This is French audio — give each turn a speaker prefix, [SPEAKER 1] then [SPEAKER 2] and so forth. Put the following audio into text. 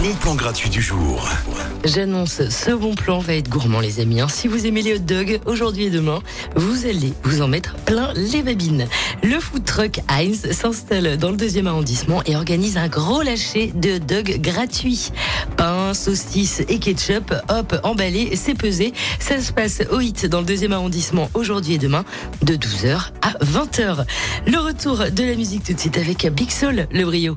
[SPEAKER 1] bon plan gratuit du jour.
[SPEAKER 2] J'annonce, ce bon plan va être gourmand les amis. hein. Si vous aimez les hot dogs, aujourd'hui et demain, vous allez vous en mettre plein les babines. Le food truck Heinz s'installe dans le deuxième arrondissement et organise un gros lâcher de hot dogs gratuit. Pain, saucisses et ketchup, hop, emballé, c'est pesé. Ça se passe au HIT dans le deuxième arrondissement aujourd'hui et demain de 12h à 20h. Le retour de la musique tout de suite avec Big Soul, le brio.